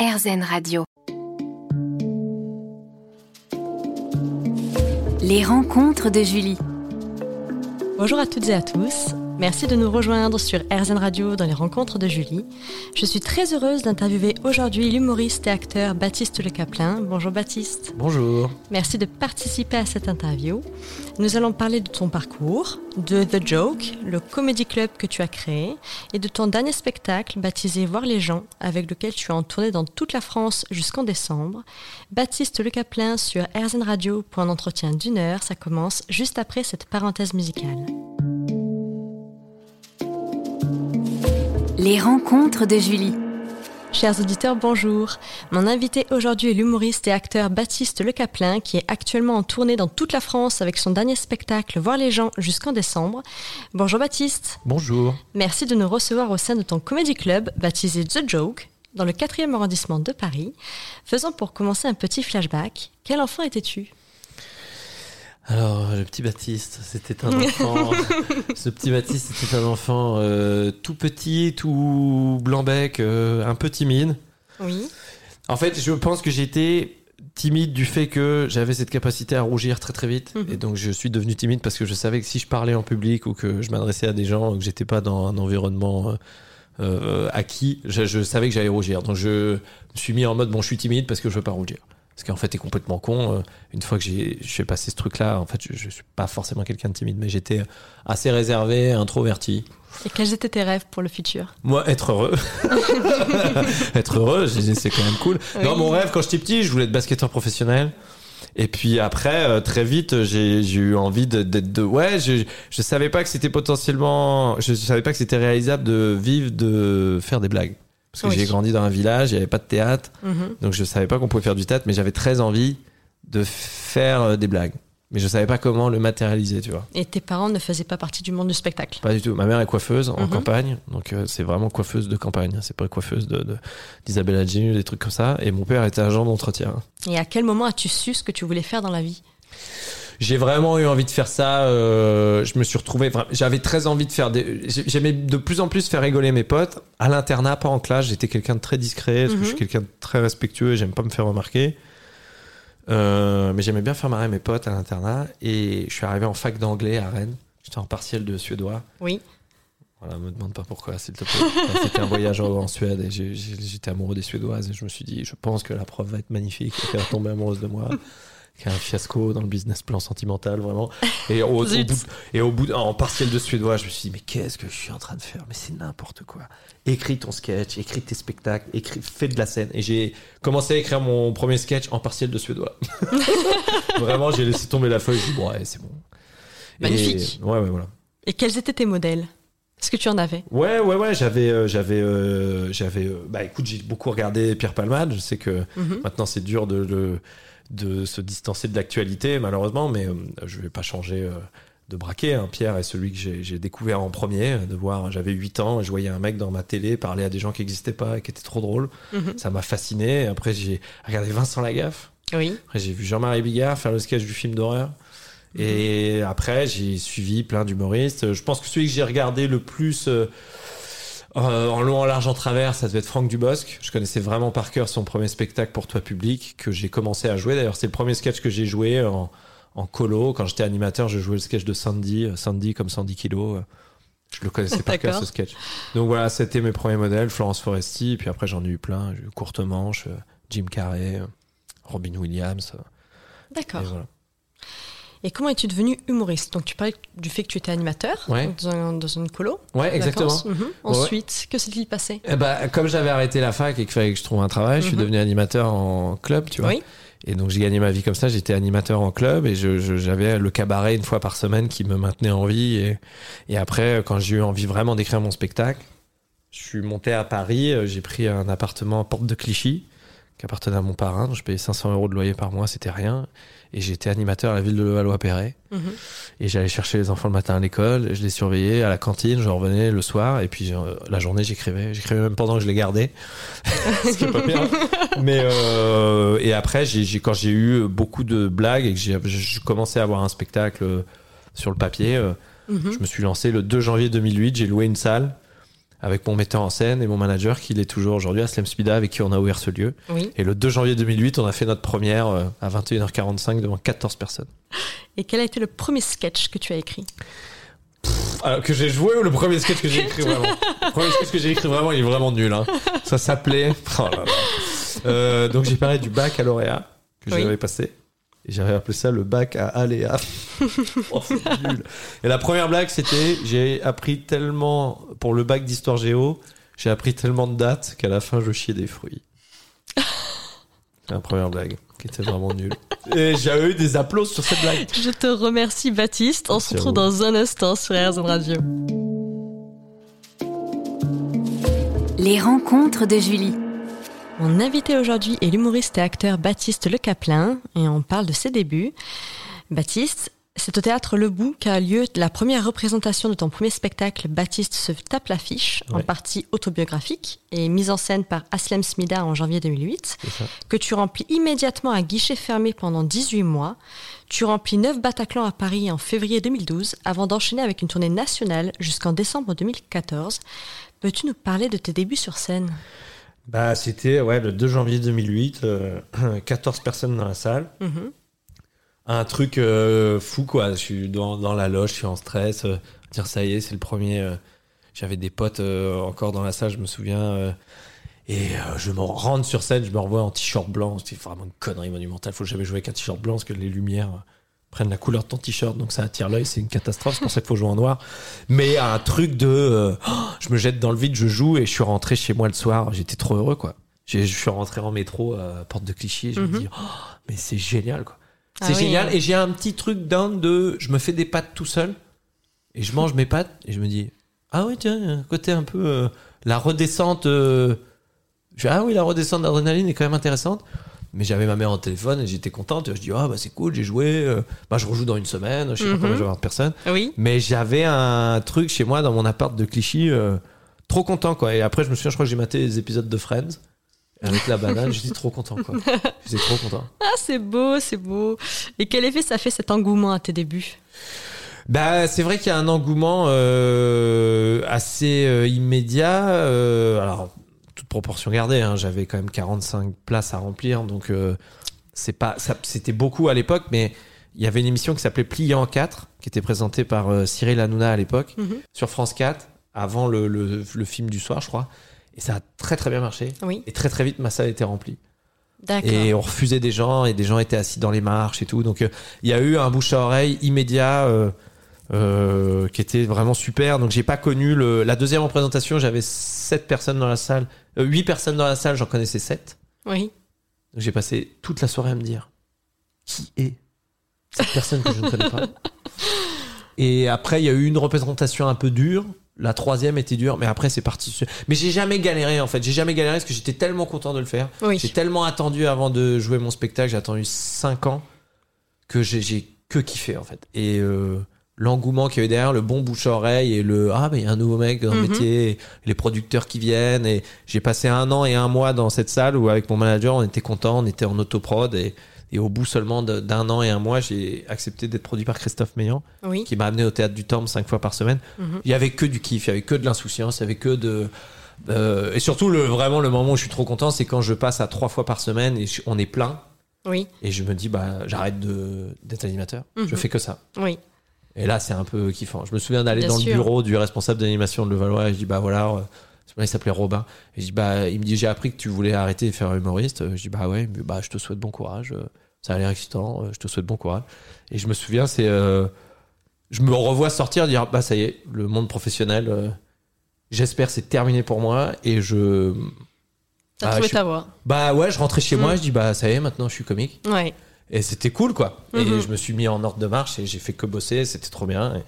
RZN Radio. Les rencontres de Julie. Bonjour à toutes et à tous. Merci de nous rejoindre sur RZN Radio dans les rencontres de Julie. Je suis très heureuse d'interviewer aujourd'hui l'humoriste et acteur Baptiste Le Caplin. Bonjour Baptiste. Bonjour. Merci de participer à cette interview. Nous allons parler de ton parcours, de The Joke, le comédie club que tu as créé, et de ton dernier spectacle baptisé Voir les gens, avec lequel tu as en tournée dans toute la France jusqu'en décembre. Baptiste Le Caplin sur RZN Radio pour un entretien d'une heure. Ça commence juste après cette parenthèse musicale. Les rencontres de Julie. Chers auditeurs, bonjour. Mon invité aujourd'hui est l'humoriste et acteur Baptiste Le Caplin, qui est actuellement en tournée dans toute la France avec son dernier spectacle Voir les gens jusqu'en décembre. Bonjour Baptiste. Bonjour. Merci de nous recevoir au sein de ton comédie club baptisé The Joke, dans le 4e arrondissement de Paris. Faisons pour commencer un petit flashback. Quel enfant étais-tu? Alors, le petit Baptiste, c'était un enfant. ce petit Baptiste, c'était un enfant euh, tout petit, tout blanc-bec, euh, un peu timide. Oui. En fait, je pense que j'étais timide du fait que j'avais cette capacité à rougir très très vite. Mhm. Et donc, je suis devenu timide parce que je savais que si je parlais en public ou que je m'adressais à des gens, que j'étais pas dans un environnement. euh, euh, acquis, je, je savais que j'allais rougir. Donc je me suis mis en mode bon, je suis timide parce que je veux pas rougir. Parce qu'en fait, t'es complètement con. Euh, Une fois que j'ai passé ce truc-là, en fait, je, je suis pas forcément quelqu'un de timide, mais j'étais assez réservé, introverti. Et quels étaient tes rêves pour le futur? Moi, être heureux. être heureux, je disais, c'est quand même cool. Non, Oui. mon rêve, quand j'étais petit, je voulais être basketteur professionnel. Et puis après, euh, très vite, j'ai eu envie de- d'être de, ouais, je, je savais pas que c'était potentiellement, je savais pas que c'était réalisable de vivre de faire des blagues. Parce que Oui. j'ai grandi dans un village, il n'y avait pas de théâtre, Mhm. donc je savais pas qu'on pouvait faire du théâtre, mais j'avais très envie de faire euh, des blagues. Mais je savais pas comment le matérialiser, tu vois. Et tes parents ne faisaient pas partie du monde du spectacle? Pas du tout. Ma mère est coiffeuse en Mhm. campagne, donc euh, c'est vraiment coiffeuse de campagne. hein. C'est pas coiffeuse de de- d'Isabelle Adjenu, des trucs comme ça. Et mon père était agent d'entretien. Et à quel moment as-tu su ce que tu voulais faire dans la vie? J'ai vraiment eu envie de faire ça. euh, je me suis retrouvé. J'avais très envie de faire des. j'ai- J'aimais de plus en plus faire rigoler mes potes. À l'internat, pas en classe. J'étais quelqu'un de très discret. Parce que Mhm. je suis quelqu'un de très respectueux. et J'aime pas me faire remarquer. Euh, mais j'aimais bien faire marrer mes potes à l'internat. Et je suis arrivé en fac d'anglais à Rennes. J'étais en partiel de suédois. Oui. Voilà, me demande pas pourquoi, s'il te plaît. Enfin, C'était un voyage en Suède et j'étais amoureux des Suédoises et je me suis dit, je pense que la prof va être magnifique et va tomber amoureuse de moi. Qui un fiasco dans le business plan sentimental, vraiment. Et au, bout, et au bout, en partiel de suédois, je me suis dit, mais qu'est-ce que je suis en train de faire? Mais c'est n'importe quoi. Écris ton sketch, écris tes spectacles, écris, fais de la scène. Et j'ai commencé à écrire mon premier sketch en partiel de suédois. vraiment, j'ai laissé tomber la feuille. Je dis, bon, ouais, c'est bon. Et- Magnifique. ouais, ouais, voilà. Et quels étaient tes modèles? Est-ce que tu en avais? Ouais, ouais, ouais, j'avais, euh, j'avais, euh, j'avais. euh, bah, écoute, j'ai beaucoup regardé Pierre Palmade. Je sais que Mhm. maintenant c'est dur de, de, de se distancer de l'actualité, malheureusement, mais je vais pas changer de braquet. hein. Pierre est celui que j'ai, découvert en premier. De voir, j'avais 8 ans, et je voyais un mec dans ma télé parler à des gens qui n'existaient pas et qui étaient trop drôles. Mhm. Ça m'a fasciné. Après, j'ai regardé Vincent Lagaffe. Oui. Après, j'ai vu Jean-Marie Bigard faire le sketch du film d'horreur. Et après, j'ai suivi plein d'humoristes. Je pense que celui que j'ai regardé le plus euh, euh, en long, en large, en travers, ça devait être Franck Dubosc. Je connaissais vraiment par cœur son premier spectacle pour toi public que j'ai commencé à jouer. D'ailleurs, c'est le premier sketch que j'ai joué en, en colo. Quand j'étais animateur, je jouais le sketch de Sandy, euh, Sandy comme 110 kilos. Je le connaissais par cœur ce sketch. Donc voilà, c'était mes premiers modèles, Florence Foresti. Puis après, j'en ai eu plein. J'ai eu Courte Manche, euh, Jim Carrey, Robin Williams. D'accord. voilà. Et comment es-tu devenu humoriste? Donc tu parlais du fait que tu étais animateur Ouais. dans, un- dans une colo. Ouais, exactement. Mhm. Ensuite, que s'est-il passé? Eh ben, comme j'avais arrêté la fac et qu'il fallait que je trouve un travail, je suis Mhm. devenu animateur en club, tu vois. Oui. Et donc j'ai gagné ma vie comme ça. J'étais animateur en club et j'avais le cabaret une fois par semaine qui me maintenait en vie. Et, et après, quand j'ai eu envie vraiment d'écrire mon spectacle, je suis monté à Paris. euh, J'ai pris un appartement à Porte de Clichy qui appartenait à mon parrain. Donc je payais 500 euros de loyer par mois, c'était rien. Et j'étais animateur à la ville de Levallois-Perret. Mhm. Et j'allais chercher les enfants le matin à l'école, je les surveillais à la cantine, je revenais le soir, et puis euh, la journée j'écrivais. J'écrivais même pendant que je les gardais, ce qui est pas bien. Mais euh, et après, quand j'ai eu beaucoup de blagues et que j'ai, je commençais à avoir un spectacle euh, sur le papier, euh, Mhm. je me suis lancé le 2 janvier 2008. J'ai loué une salle avec mon metteur en scène et mon manager qui l'est toujours aujourd'hui, Aslem Spida, avec qui on a ouvert ce lieu. Oui. Et le 2 janvier 2008, on a fait notre première euh, à 21h45 devant 14 personnes. Et quel a été le premier sketch que tu as écrit? Alors, que j'ai joué ou le premier sketch que j'ai écrit vraiment? Le premier sketch que j'ai écrit vraiment, il est vraiment nul. Hein. Ça s'appelait. Oh là là. Euh, donc j'ai parlé du baccalauréat que Oui. j'avais passé. J'avais appelé ça le bac à aléa. oh, c'est nul. Et la première blague, c'était j'ai appris tellement, pour le bac d'histoire géo, j'ai appris tellement de dates qu'à la fin, je chiais des fruits. C'est la première blague qui était vraiment nulle. Et j'ai eu des applaudissements sur cette blague. Je te remercie Baptiste. On se Merci retrouve dans un instant sur RZN Radio. Les rencontres de Julie. Mon invité aujourd'hui est l'humoriste et acteur Baptiste Le Caplin et on parle de ses débuts. Baptiste, c'est au théâtre Le Bout qu'a lieu la première représentation de ton premier spectacle Baptiste se tape l'affiche, en partie autobiographique et mise en scène par Aslem Smida en janvier 2008, C'est ça. que tu remplis immédiatement à guichet fermé pendant 18 mois. Tu remplis 9 Bataclan à Paris en février 2012 avant d'enchaîner avec une tournée nationale jusqu'en décembre 2014. Peux-tu nous parler de tes débuts sur scène? Bah, c'était ouais, le 2 janvier 2008, euh, 14 personnes dans la salle. Mhm. Un truc euh, fou, quoi. Je suis dans, dans la loge, je suis en stress. euh, dire ça y est, c'est le premier. euh, J'avais des potes euh, encore dans la salle, je me souviens. euh, et euh, je me rentre sur scène, je me revois en t-shirt blanc. C'est vraiment une connerie monumentale. Faut jamais jouer avec un t-shirt blanc parce que les lumières euh, prennent la couleur de ton t-shirt, donc ça attire l'œil. C'est une catastrophe. C'est pour ça qu'il faut jouer en noir. Mais un truc de. euh, oh, je me jette dans le vide, je joue et je suis rentré chez moi le soir. J'étais trop heureux, quoi. Je suis rentré en métro à Porte de Clichy et je Mhm. me dis, oh, mais c'est génial, quoi. Ah C'est oui. génial. Et j'ai un petit truc d'un de. Je me fais des pâtes tout seul. Et je mange mes pâtes. Et je me dis. Ah oui, tiens, un côté un peu. euh, la redescente. euh, je ah oui, la redescente d'adrénaline est quand même intéressante. Mais j'avais ma mère au téléphone et j'étais contente. Je dis, ah bah c'est cool, j'ai joué. euh, bah je rejoue dans une semaine. Je sais Mhm. pas combien je vais avoir de personnes. Oui. Mais j'avais un truc chez moi dans mon appart de Clichy. euh, trop content, quoi. Et après, je me souviens, je crois que j'ai maté les épisodes de Friends. Avec la banane, j'étais trop content, quoi. J'étais trop content. Ah, c'est beau, c'est beau. Et quel effet ça fait cet engouement à tes débuts? Bah, c'est vrai qu'il y a un engouement euh, assez euh, immédiat. euh, alors, toute proportion gardée, hein, j'avais quand même 45 places à remplir, donc euh, c'est pas, c'était beaucoup à l'époque, mais il y avait une émission qui s'appelait Plié en 4, qui était présentée par euh, Cyril Hanouna à l'époque, Mhm. sur France 4, avant le, le- le film du soir, je crois. Et ça a très très bien marché. Oui, Et très très vite, ma salle était remplie. Et on refusait des gens et des gens étaient assis dans les marches et tout. Donc euh, il y a eu un bouche à oreille immédiat euh, euh, qui était vraiment super. Donc j'ai pas connu le... la deuxième représentation. J'avais sept personnes dans la salle, euh, huit personnes dans la salle. J'en connaissais sept. Oui. Donc j'ai passé toute la soirée à me dire qui est cette personne que je ne connais pas? Et après il y a eu une représentation un peu dure. La troisième était dure, mais après c'est parti. Mais j'ai jamais galéré en fait. J'ai jamais galéré parce que j'étais tellement content de le faire. Oui. J'ai tellement attendu avant de jouer mon spectacle, j'ai attendu 5 ans que j'ai- j'ai que kiffé en fait. Et euh, l'engouement qu'il y a eu derrière, le bon bouche à oreille et le ah mais il y a un nouveau mec dans le Mhm. métier, les producteurs qui viennent et j'ai passé un an et un mois dans cette salle où avec mon manager on était content, on était en autoprod et, et au bout seulement d'un an et un mois j'ai accepté d'être produit par Christophe Meillan Oui. qui m'a amené au théâtre du Temple cinq fois par semaine. Mhm. Il y avait que du kiff, il y avait que de l'insouciance, il y avait que de euh, et surtout le vraiment le moment où je suis trop content, c'est quand je passe à trois fois par semaine et je- on est plein Oui. et je me dis bah j'arrête de d'être animateur, Mhm. je fais que ça. Oui. Et là c'est un peu kiffant. Je me souviens d'aller dans sûr. le bureau du responsable d'animation de Levallois et je dis bah voilà, euh, il s'appelait Robin et je dis bah il me dit j'ai appris que tu voulais arrêter de faire humoriste. Je dis bah ouais, mais bah je te souhaite bon courage. euh, Ça a l'air excitant, euh, je te souhaite bon courage. Et je me souviens c'est euh, je me revois sortir dire bah ça y est, le monde professionnel euh, j'espère c'est terminé pour moi et je T'as Ah, trouvé je- ta voix. bah ouais, je rentrais chez Mm. moi, je dis bah ça y est, maintenant je suis comique. Ouais. Et c'était cool quoi. Et Mhm. je me suis mis en ordre de marche et j'ai fait que bosser, c'était trop bien.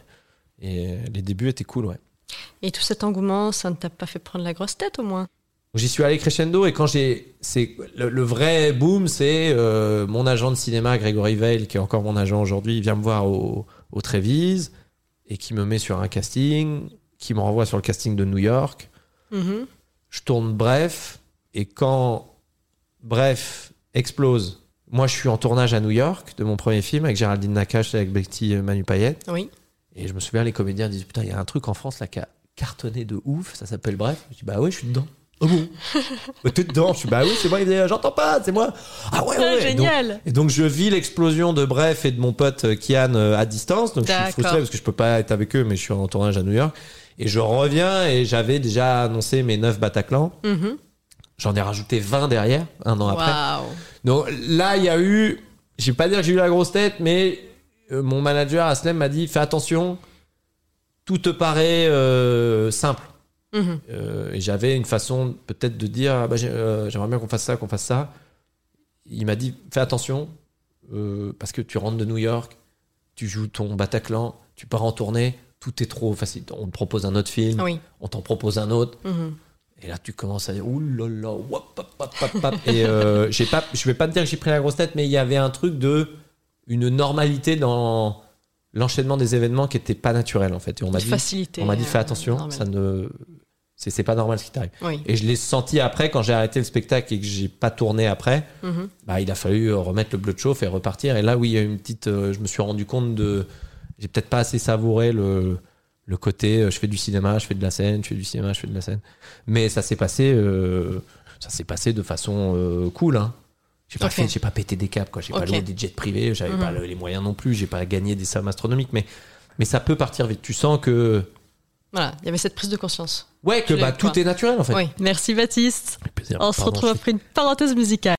Et, et les débuts étaient cool, ouais. Et tout cet engouement, ça ne t'a pas fait prendre la grosse tête au moins? J'y suis allé crescendo et quand j'ai, c'est le, le vrai boom, c'est euh, mon agent de cinéma Grégory Veil, qui est encore mon agent aujourd'hui, il vient me voir au, au Trévise et qui me met sur un casting, qui me renvoie sur le casting de New York. Mhm. je tourne Bref, et quand Bref explose, moi je suis en tournage à New York de mon premier film avec Géraldine Nakache et avec Betty Manu Payet, Oui. et je me souviens, les comédiens disent Putain, il y a un truc en France là qui a, cartonné de ouf. Ça s'appelle Bref. Je dis, bah ouais, je suis dedans. Ah bon? Bah, T'es dedans Je suis, bah oui, c'est moi. Il me dit, j'entends pas, c'est moi. Ah ouais, ouais. Ouais. génial. Donc- et donc, je vis l'explosion de Bref et de mon pote euh, Kian euh, à distance. Donc, je suis frustré parce que je peux pas être avec eux, mais je suis en tournage à New York. Et je reviens et j'avais déjà annoncé mes 9 Bataclan. Mhm. J'en ai rajouté 20 derrière, un an après. Donc là, il y a eu, je vais pas dire que j'ai eu la grosse tête, mais euh, mon manager Aslem m'a dit fais attention, tout te paraît euh, simple. Mhm. Euh, et j'avais une façon peut-être de dire Ah bah, j'ai- j'aimerais bien qu'on fasse ça, qu'on fasse ça. Il m'a dit fais attention euh, parce que tu rentres de New York, tu joues ton Bataclan, tu pars en tournée, tout est trop facile. On te propose un autre film, Oui. on t'en propose un autre. Mhm. Et là, tu commences à dire, wap, pap, pap, pap, pap. Et euh, pas, je vais pas te dire que j'ai pris la grosse tête, mais il y avait un truc de une normalité dans l'enchaînement des événements qui était pas naturel en fait. Et on m'a dit, Facilité. on m'a dit, fais euh, attention, normal. ça ne, c'est pas normal ce qui t'arrive. Oui. Et je l'ai senti après quand j'ai arrêté le spectacle et que j'ai pas tourné après. Mhm. Bah, il a fallu remettre le bleu de chauffe et repartir. Et là, oui, il y a une petite. euh, je me suis rendu compte de. J'ai peut-être pas assez savouré le, le côté. euh, je fais du cinéma, je fais de la scène, je fais du cinéma, je fais de la scène. Mais ça s'est passé. euh, ça s'est passé de façon euh, cool. Hein. J'ai pas fait, j'ai pas pété des câbles, quoi. J'ai pas loué des jets privés, j'avais Mhm. pas le- les moyens non plus, j'ai pas gagné des sommes astronomiques, mais mais ça peut partir vite. Tu sens que Voilà, il y avait cette prise de conscience. ouais que bah tout est naturel en fait. Oui. Merci Baptiste. On se retrouve après une parenthèse musicale.